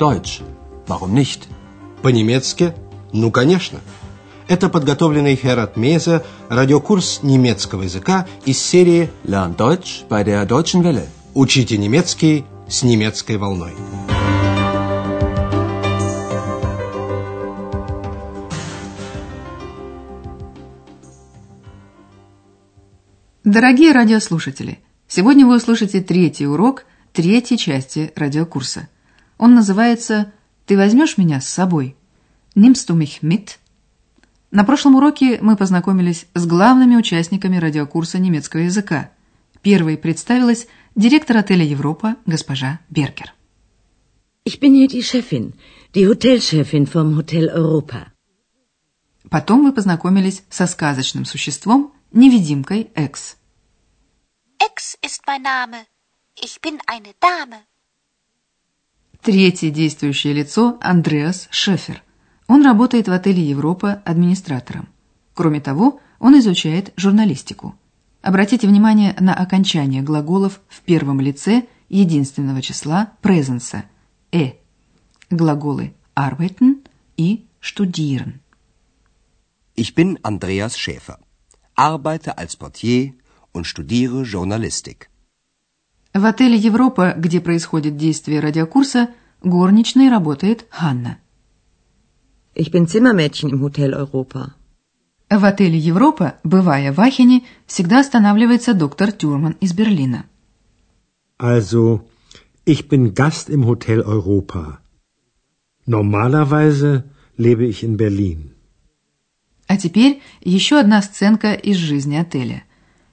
Deutsch. Warum nicht? По-немецки? Ну, конечно. Это подготовленный Херат Меза радиокурс немецкого языка из серии Lern Deutsch bei der Deutschen Welle. «Учите немецкий с немецкой волной». Дорогие радиослушатели, сегодня вы услышите третий урок третьей части радиокурса. Он называется «Ты возьмешь меня с собой?» «Nimmst du mich mit?» На прошлом уроке мы познакомились с главными участниками радиокурса немецкого языка. Первой представилась директор отеля «Европа» госпожа Бергер. Ich bin hier die Chefin, die Hotelchefin vom Hotel Europa. Потом мы познакомились со сказочным существом, невидимкой Экс. Ex ist mein Name. Ich bin eine Dame. Третье действующее лицо – Андреас Шефер. Он работает в отеле «Европа» администратором. Кроме того, он изучает журналистику. Обратите внимание на окончание глаголов в первом лице единственного числа презенса – «э». Глаголы «arbeiten» и «studieren». Ich bin Andreas Schäfer, arbeite als Portier und studiere Journalistik. В отеле «Европа», где происходит действие радиокурса, горничной работает Ханна. Ich bin Zimmermädchen im Hotel Europa. В отеле «Европа», бывая в Ахене, всегда останавливается доктор Тюрман из Берлина. Also, ich bin Gast im Hotel Europa. Normalerweise lebe ich in Berlin. А теперь еще одна сценка из жизни отеля.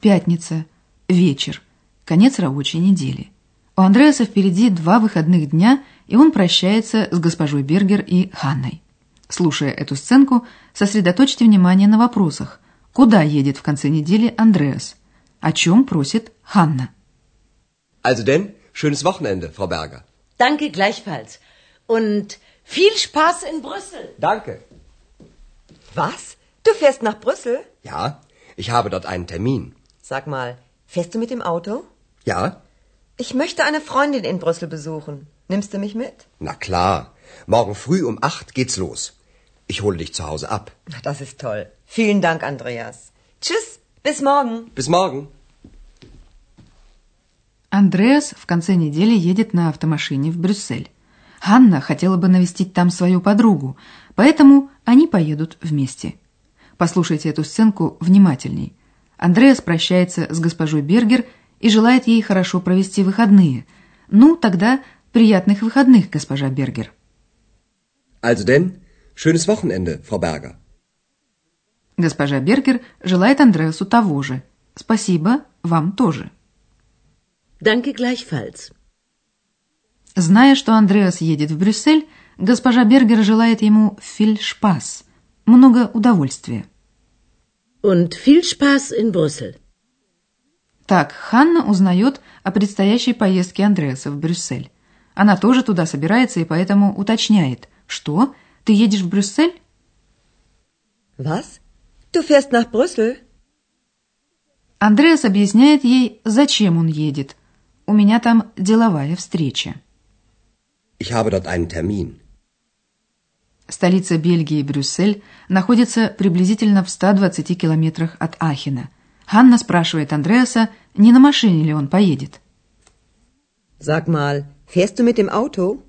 Пятница, вечер, конец рабочей недели. У Андреаса впереди два выходных дня, и он прощается с госпожой Бергер и Ханной. Слушая эту сценку, сосредоточьте внимание на вопросах. Куда едет в конце недели Андреас? О чем просит Ханна? Also denn, schönes Wochenende, Frau Berger. Danke gleichfalls. Und viel Spaß in Brüssel. Danke. Was? Du fährst nach Brüssel? Ja, ich habe dort einen Termin. Sag mal, fährst du mit dem Auto? Ja? Ich möchte eine Freundin in Brüssel besuchen. Nimmst du mich mit? Na klar. Morgen früh um acht geht's los. Ich hole dich zu Hause ab. Das ist toll. Vielen Dank, Andreas. Tschüss, bis morgen. Bis morgen. Андреас в конце недели едет на автомашине в Брюссель. Ханна хотела бы навестить там свою подругу, поэтому они поедут вместе. Послушайте эту сценку внимательней. Андреас прощается с госпожой Бергер и желает ей хорошо провести выходные. Ну, тогда приятных выходных, госпожа Бергер. Also denn, schönes Wochenende, Frau Berger. Госпожа Бергер желает Андреасу того же. Спасибо, вам тоже. Danke gleichfalls. Зная, что Андреас едет в Брюссель, госпожа Бергер желает ему «viel Spaß» – много удовольствия. Und viel Spaß in Brüssel. Так, Ханна узнает о предстоящей поездке Андреаса в Брюссель. Она тоже туда собирается и поэтому уточняет, что ты едешь в Брюссель? Was? Du fährst nach Brüssel? Андреас объясняет ей, зачем он едет. У меня там деловая встреча. Ich habe dort einen Termin. Столица Бельгии, Брюссель, находится приблизительно в 120 километрах от Ахена. Ханна спрашивает Андреаса, не на машине ли он поедет. Sag mal, fährst du mit dem Auto?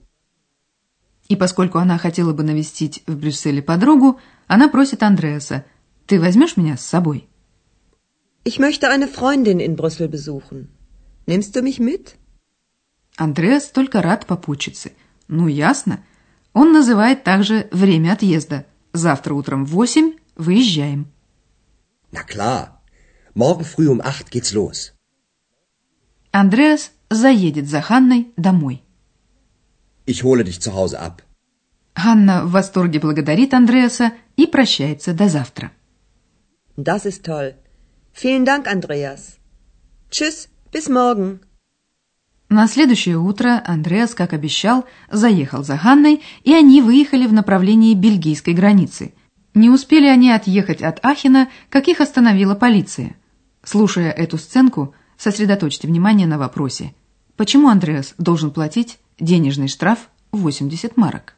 И поскольку она хотела бы навестить в Брюсселе подругу, она просит Андреаса, «Ты возьмешь меня с собой?» Ich möchte eine Freundin in Brüssel besuchen. Nimmst du mich mit? Андреас только рад попутчице. Ну, ясно. Он называет также время отъезда. Завтра утром в восемь выезжаем. Na klar. Morgen früh um acht geht's los. Андреас заедет за Ханной домой. Ich hole dich zu Hause ab. Ханна в восторге благодарит Андреаса и прощается до завтра. Das ist toll. Vielen Dank, Andreas. Tschüss, bis morgen. На следующее утро Андреас, как обещал, заехал за Ханной, и они выехали в направлении бельгийской границы. Не успели они отъехать от Ахена, как их остановила полиция. Слушая эту сценку, сосредоточьте внимание на вопросе. Почему Андреас должен платить денежный штраф 80 марок.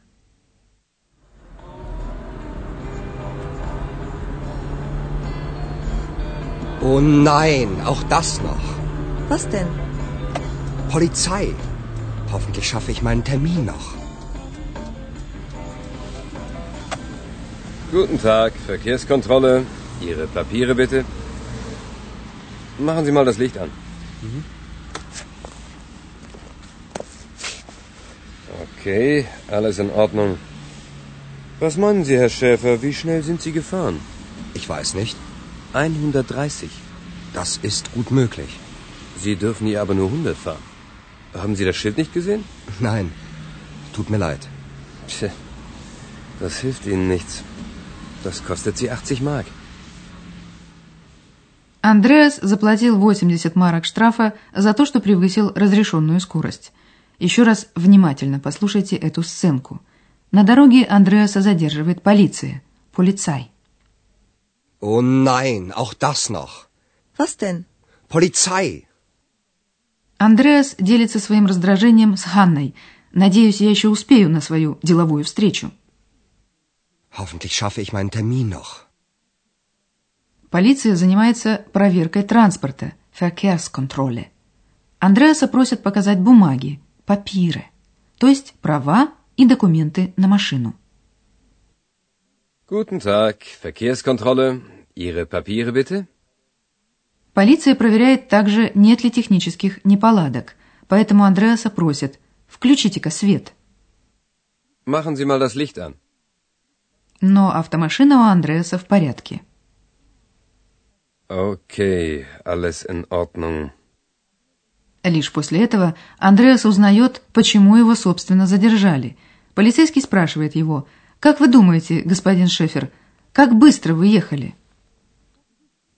Oh nein, auch das noch. Was denn? Polizei. Hoffentlich schaffe ich meinen Termin noch. Guten Tag, Verkehrskontrolle. Ihre Papiere bitte. Machen Sie mal das Licht an. Okay, alles in Ordnung. Was meinen Sie, Herr Schäfer, wie schnell sind Sie gefahren? Ich weiß nicht. 130. Das ist gut möglich. Sie dürfen hier aber nur 100 fahren. Haben Sie das Schild nicht gesehen? Nein, tut mir leid. Tja, das hilft Ihnen nichts. Das kostet Sie 80 Mark. Андреас заплатил 80 марок штрафа за то, что превысил разрешенную скорость. Еще раз внимательно послушайте эту сценку. На дороге Андреаса задерживает полиция. Полицай. Oh nein, auch das noch. Was denn? Polizei. Андреас делится своим раздражением с Ханной. Надеюсь, я еще успею на свою деловую встречу. Hoffentlich schaffe ich meinen Termin noch. Полиция занимается проверкой транспорта, Verkehrskontrolle. Андреаса просят показать бумаги, папиры, то есть права и документы на машину. Guten Tag, Verkehrskontrolle. Ihre Papiere bitte? Полиция проверяет также, нет ли технических неполадок, поэтому Андреаса просят «включите-ка свет». Machen Sie mal das Licht an. Но автомашина у Андреаса в порядке. Okay, alles in Ordnung. Лишь после этого Андреас узнает, почему его, собственно, задержали. Полицейский спрашивает его, «Как вы думаете, господин Шефер, как быстро вы ехали?»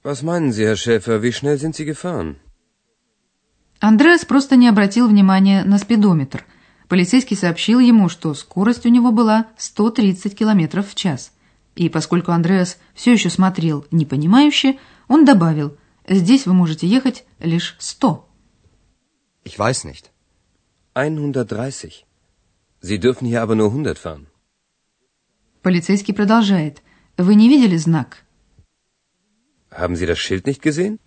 Was meinen Sie, Herr Schäfer, wie schnell sind Sie gefahren? Андреас просто не обратил внимания на спидометр. Полицейский сообщил ему, что скорость у него была 130 км в час. И поскольку Андреас все еще смотрел непонимающе, он добавил, «Здесь вы можете ехать лишь 100». Ich weiß nicht. 130. Sie dürfen hier aber nur 100 fahren. Полицейский продолжает, «Вы не видели знак?» Haben Sie das Schild nicht gesehen?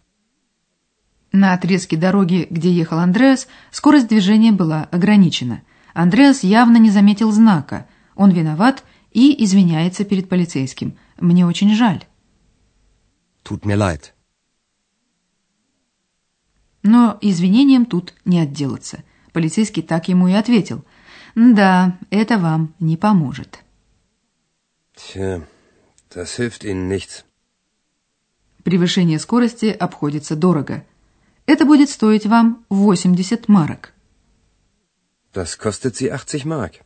На отрезке дороги, где ехал Андреас, скорость движения была ограничена. Андреас явно не заметил знака. Он виноват и извиняется перед полицейским. Мне очень жаль. Tut mir leid. Но извинением тут не отделаться. Полицейский так ему и ответил. Да, это вам не поможет. Tja, das hilft Ihnen nichts. Превышение скорости обходится дорого. Это будет стоить вам 80 марок. Das kostet Sie 80 Mark.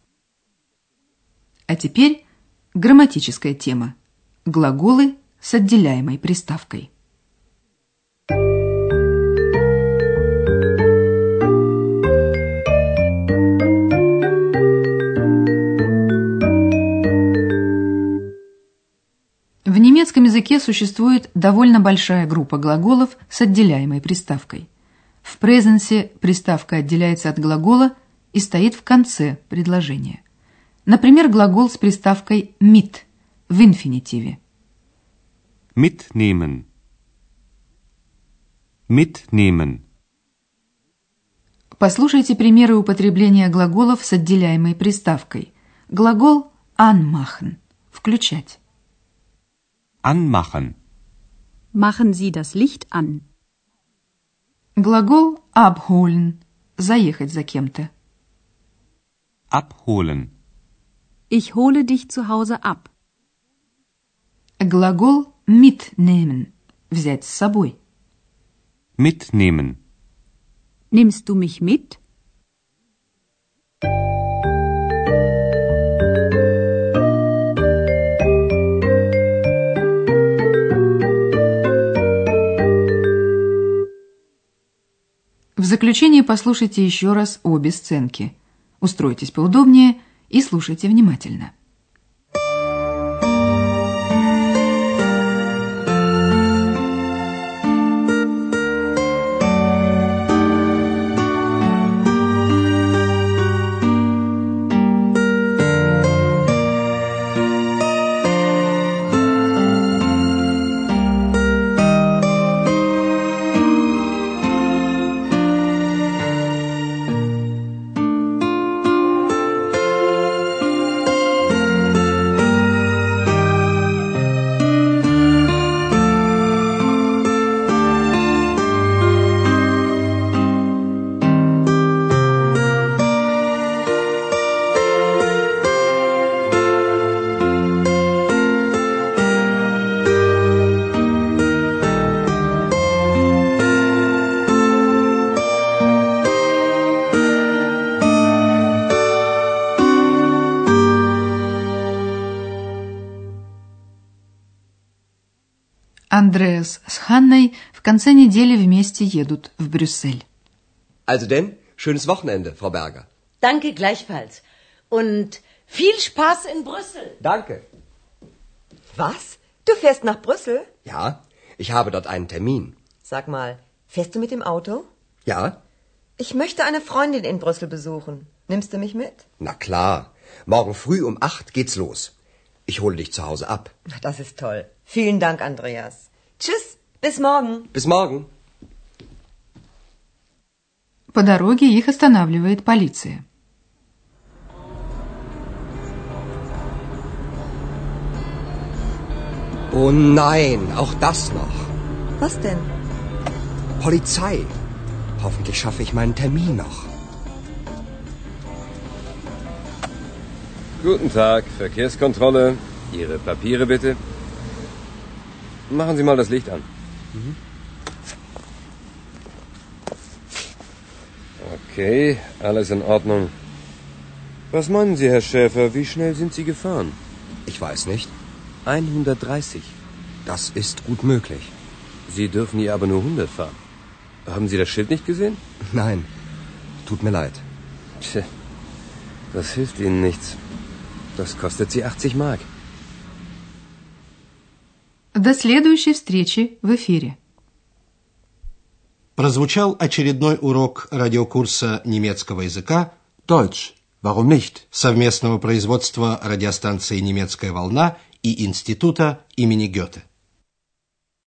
А теперь грамматическая тема. Глаголы с отделяемой приставкой. В немецком языке существует довольно большая группа глаголов с отделяемой приставкой. В презенсе приставка отделяется от глагола и стоит в конце предложения. Например, глагол с приставкой mit в инфинитиве. Mitnehmen. Mitnehmen. Послушайте примеры употребления глаголов с отделяемой приставкой. Глагол anmachen – включать. Anmachen. Machen Sie das Licht an. Глагол abholen – заехать за кем-то. Abholen. Ich hole dich zu Hause ab. Глагол mitnehmen – взять с собой. Mitnehmen. Nimmst du mich mit? В заключение послушайте еще раз обе сценки. Устройтесь поудобнее и слушайте внимательно. Андреас с Ханной в конце недели вместе едут в Брюссель. Also denn, schönes Wochenende, Frau Berger. Danke gleichfalls. Und viel Spaß in Brüssel. Danke. Was? Du fährst nach Brüssel? Ja, ich habe dort einen Termin. Sag mal, fährst du mit dem Auto? Ja? Ich möchte eine Freundin in Brüssel besuchen. Nimmst du mich mit? Na klar. Morgen früh um acht geht's los. Ich hole dich zu Hause ab. Na, Das ist toll. Vielen Dank, Andreas. Tschüss, bis morgen. Bis morgen. По дороге их останавливает полиция. Oh nein, auch das noch. Was denn? Polizei. Hoffentlich schaffe ich meinen Termin noch. Guten Tag, Verkehrskontrolle. Ihre Papiere bitte. Machen Sie mal das Licht an. Okay, alles in Ordnung. Was meinen Sie, Herr Schäfer, wie schnell sind Sie gefahren? Ich weiß nicht. 130. Das ist gut möglich. Sie dürfen hier aber nur 100 fahren. Haben Sie das Schild nicht gesehen? Nein, tut mir leid. Tja, das hilft Ihnen nichts. Das kostet Sie 80 Mark. До следующей встречи в эфире. Прозвучал очередной урок радиокурса немецкого языка Deutsch. Warum nicht? совместного производства радиостанции «Немецкая волна» и Института имени Гёте.